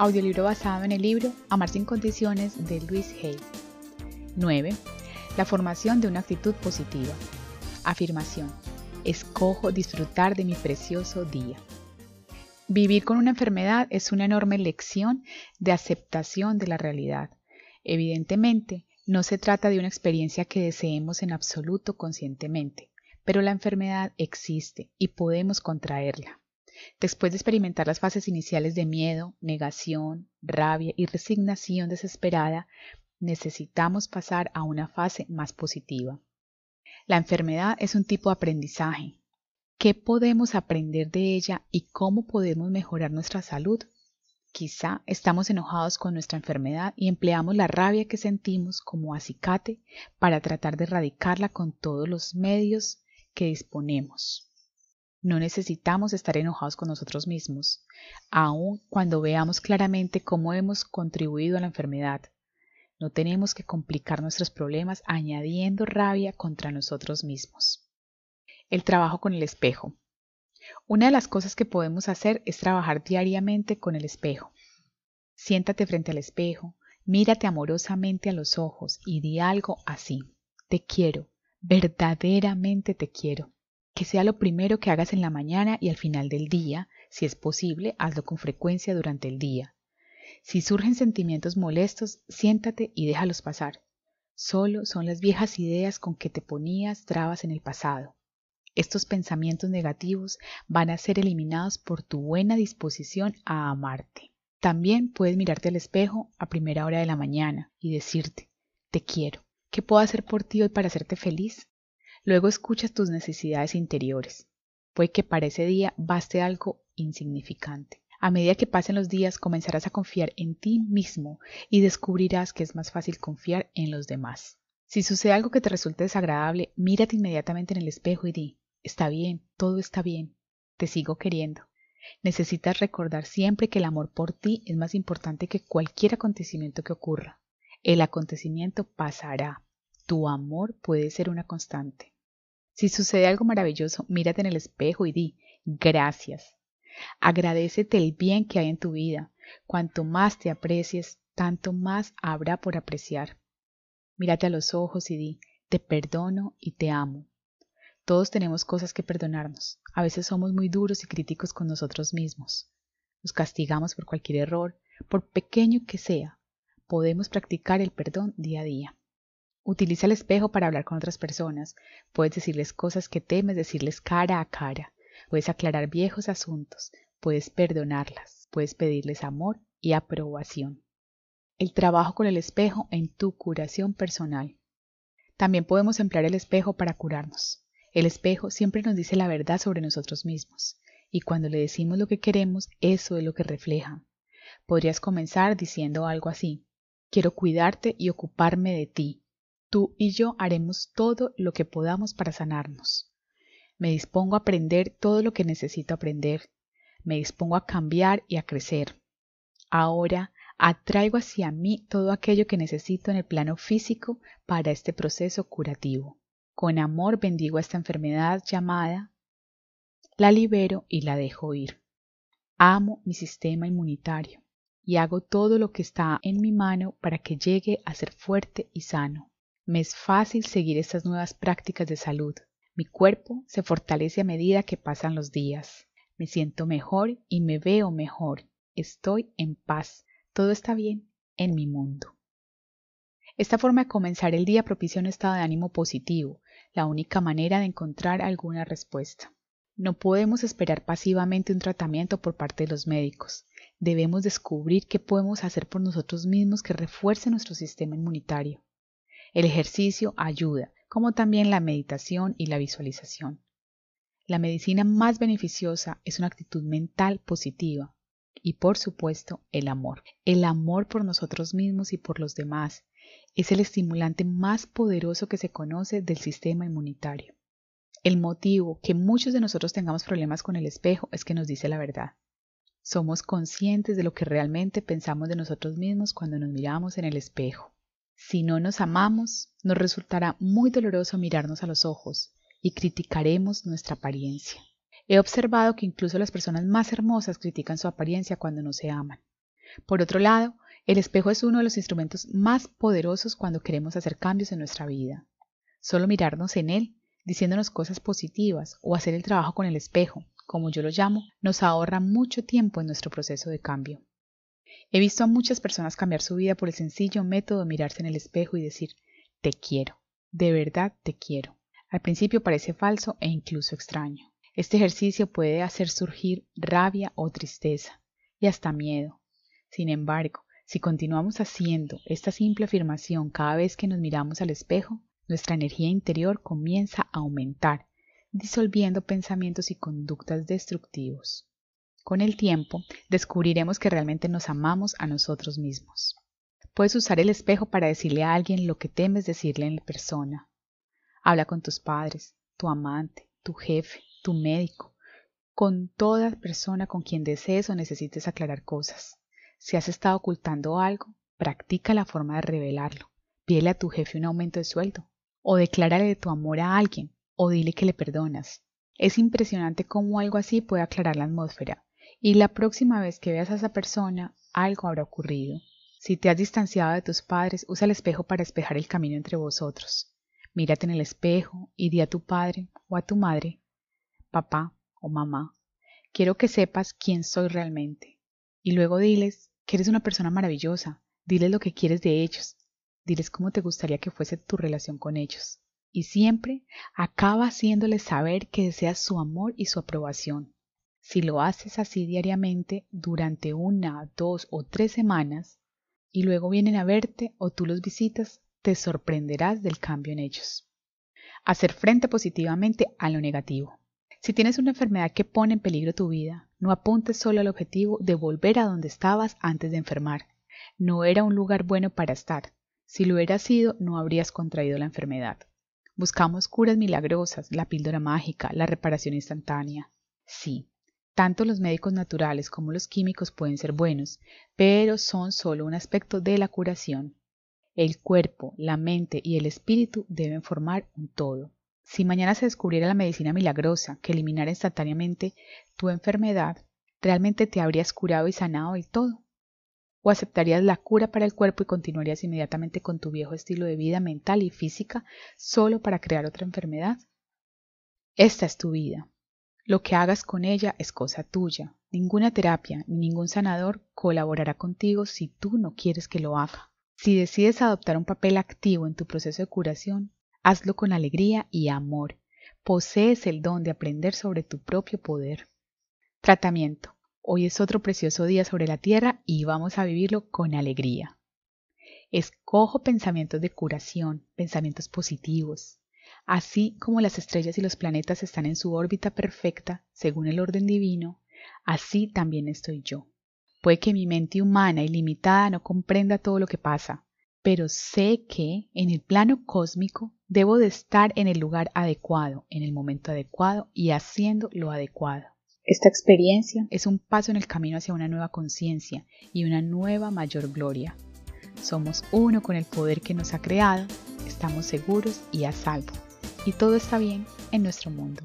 Audiolibro basado en el libro Amar sin condiciones de Luis Hay. 9. La formación de una actitud positiva. Afirmación. Escojo disfrutar de mi precioso día. Vivir con una enfermedad es una enorme lección de aceptación de la realidad. Evidentemente, no se trata de una experiencia que deseemos en absoluto conscientemente, pero la enfermedad existe y podemos contraerla. Después de experimentar las fases iniciales de miedo, negación, rabia y resignación desesperada, necesitamos pasar a una fase más positiva. La enfermedad es un tipo de aprendizaje. ¿Qué podemos aprender de ella y cómo podemos mejorar nuestra salud? Quizá estamos enojados con nuestra enfermedad y empleamos la rabia que sentimos como acicate para tratar de erradicarla con todos los medios que disponemos. No necesitamos estar enojados con nosotros mismos, aun cuando veamos claramente cómo hemos contribuido a la enfermedad. No tenemos que complicar nuestros problemas añadiendo rabia contra nosotros mismos. El trabajo con el espejo. Una de las cosas que podemos hacer es trabajar diariamente con el espejo. Siéntate frente al espejo, mírate amorosamente a los ojos y di algo así. Te quiero, verdaderamente te quiero. Que sea lo primero que hagas en la mañana y al final del día, si es posible, hazlo con frecuencia durante el día. Si surgen sentimientos molestos, siéntate y déjalos pasar. Solo son las viejas ideas con que te ponías trabas en el pasado. Estos pensamientos negativos van a ser eliminados por tu buena disposición a amarte. También puedes mirarte al espejo a primera hora de la mañana y decirte, te quiero. ¿Qué puedo hacer por ti hoy para hacerte feliz? Luego escuchas tus necesidades interiores. Puede que para ese día baste algo insignificante. A medida que pasen los días comenzarás a confiar en ti mismo y descubrirás que es más fácil confiar en los demás. Si sucede algo que te resulte desagradable, mírate inmediatamente en el espejo y di, está bien, todo está bien, te sigo queriendo. Necesitas recordar siempre que el amor por ti es más importante que cualquier acontecimiento que ocurra. El acontecimiento pasará. Tu amor puede ser una constante. Si sucede algo maravilloso, mírate en el espejo y di, gracias. Agradecete el bien que hay en tu vida. Cuanto más te aprecies, tanto más habrá por apreciar. Mírate a los ojos y di, te perdono y te amo. Todos tenemos cosas que perdonarnos. A veces somos muy duros y críticos con nosotros mismos. Nos castigamos por cualquier error, por pequeño que sea. Podemos practicar el perdón día a día. Utiliza el espejo para hablar con otras personas. Puedes decirles cosas que temes, decirles cara a cara. Puedes aclarar viejos asuntos. Puedes perdonarlas. Puedes pedirles amor y aprobación. El trabajo con el espejo en tu curación personal. También podemos emplear el espejo para curarnos. El espejo siempre nos dice la verdad sobre nosotros mismos, y cuando le decimos lo que queremos, eso es lo que refleja. Podrías comenzar diciendo algo así, quiero cuidarte y ocuparme de ti, Tú y yo haremos todo lo que podamos para sanarnos. Me dispongo a aprender todo lo que necesito aprender. Me dispongo a cambiar y a crecer. Ahora atraigo hacia mí todo aquello que necesito en el plano físico para este proceso curativo. Con amor bendigo a esta enfermedad llamada, la libero y la dejo ir. Amo mi sistema inmunitario y hago todo lo que está en mi mano para que llegue a ser fuerte y sano. Me es fácil seguir estas nuevas prácticas de salud. Mi cuerpo se fortalece a medida que pasan los días. Me siento mejor y me veo mejor. Estoy en paz. Todo está bien en mi mundo. Esta forma de comenzar el día propicia un estado de ánimo positivo, la única manera de encontrar alguna respuesta. No podemos esperar pasivamente un tratamiento por parte de los médicos. Debemos descubrir qué podemos hacer por nosotros mismos que refuerce nuestro sistema inmunitario. El ejercicio ayuda, como también la meditación y la visualización. La medicina más beneficiosa es una actitud mental positiva y por supuesto el amor. El amor por nosotros mismos y por los demás es el estimulante más poderoso que se conoce del sistema inmunitario. El motivo que muchos de nosotros tengamos problemas con el espejo es que nos dice la verdad. Somos conscientes de lo que realmente pensamos de nosotros mismos cuando nos miramos en el espejo. Si no nos amamos, nos resultará muy doloroso mirarnos a los ojos y criticaremos nuestra apariencia. He observado que incluso las personas más hermosas critican su apariencia cuando no se aman. Por otro lado, el espejo es uno de los instrumentos más poderosos cuando queremos hacer cambios en nuestra vida. Solo mirarnos en él, diciéndonos cosas positivas o hacer el trabajo con el espejo, como yo lo llamo, nos ahorra mucho tiempo en nuestro proceso de cambio. He visto a muchas personas cambiar su vida por el sencillo método de mirarse en el espejo y decir, te quiero, de verdad te quiero. Al principio parece falso e incluso extraño. Este ejercicio puede hacer surgir rabia o tristeza y hasta miedo. Sin embargo, si continuamos haciendo esta simple afirmación cada vez que nos miramos al espejo, nuestra energía interior comienza a aumentar, disolviendo pensamientos y conductas destructivos. Con el tiempo, descubriremos que realmente nos amamos a nosotros mismos. Puedes usar el espejo para decirle a alguien lo que temes decirle en persona. Habla con tus padres, tu amante, tu jefe, tu médico, con toda persona con quien desees o necesites aclarar cosas. Si has estado ocultando algo, practica la forma de revelarlo. Pídele a tu jefe un aumento de sueldo, o declárale tu amor a alguien, o dile que le perdonas. Es impresionante cómo algo así puede aclarar la atmósfera y la próxima vez que veas a esa persona, algo habrá ocurrido. Si te has distanciado de tus padres, usa el espejo para espejar el camino entre vosotros. Mírate en el espejo y di a tu padre o a tu madre, papá o mamá, quiero que sepas quién soy realmente. Y luego diles que eres una persona maravillosa, diles lo que quieres de ellos, diles cómo te gustaría que fuese tu relación con ellos. Y siempre acaba haciéndoles saber que deseas su amor y su aprobación. Si lo haces así diariamente durante una, dos o tres semanas y luego vienen a verte o tú los visitas, te sorprenderás del cambio en ellos. Hacer frente positivamente a lo negativo. Si tienes una enfermedad que pone en peligro tu vida, no apuntes solo al objetivo de volver a donde estabas antes de enfermar. No era un lugar bueno para estar. Si lo hubiera sido, no habrías contraído la enfermedad. Buscamos curas milagrosas, la píldora mágica, la reparación instantánea. Sí, tanto los médicos naturales como los químicos pueden ser buenos, pero son solo un aspecto de la curación. El cuerpo, la mente y el espíritu deben formar un todo. Si mañana se descubriera la medicina milagrosa que eliminara instantáneamente tu enfermedad, ¿realmente te habrías curado y sanado del todo? ¿O aceptarías la cura para el cuerpo y continuarías inmediatamente con tu viejo estilo de vida mental y física solo para crear otra enfermedad? Esta es tu vida. Lo que hagas con ella es cosa tuya. Ninguna terapia ni ningún sanador colaborará contigo si tú no quieres que lo haga. Si decides adoptar un papel activo en tu proceso de curación, hazlo con alegría y amor. Posees el don de aprender sobre tu propio poder. Tratamiento. Hoy es otro precioso día sobre la tierra y vamos a vivirlo con alegría. Escojo pensamientos de curación, pensamientos positivos, Así como las estrellas y los planetas están en su órbita perfecta, según el orden divino, así también estoy yo. Puede que mi mente humana y limitada no comprenda todo lo que pasa, pero sé que en el plano cósmico debo de estar en el lugar adecuado, en el momento adecuado y haciendo lo adecuado. Esta experiencia es un paso en el camino hacia una nueva conciencia y una nueva mayor gloria. Somos uno con el poder que nos ha creado, estamos seguros y a salvo y todo está bien en nuestro mundo.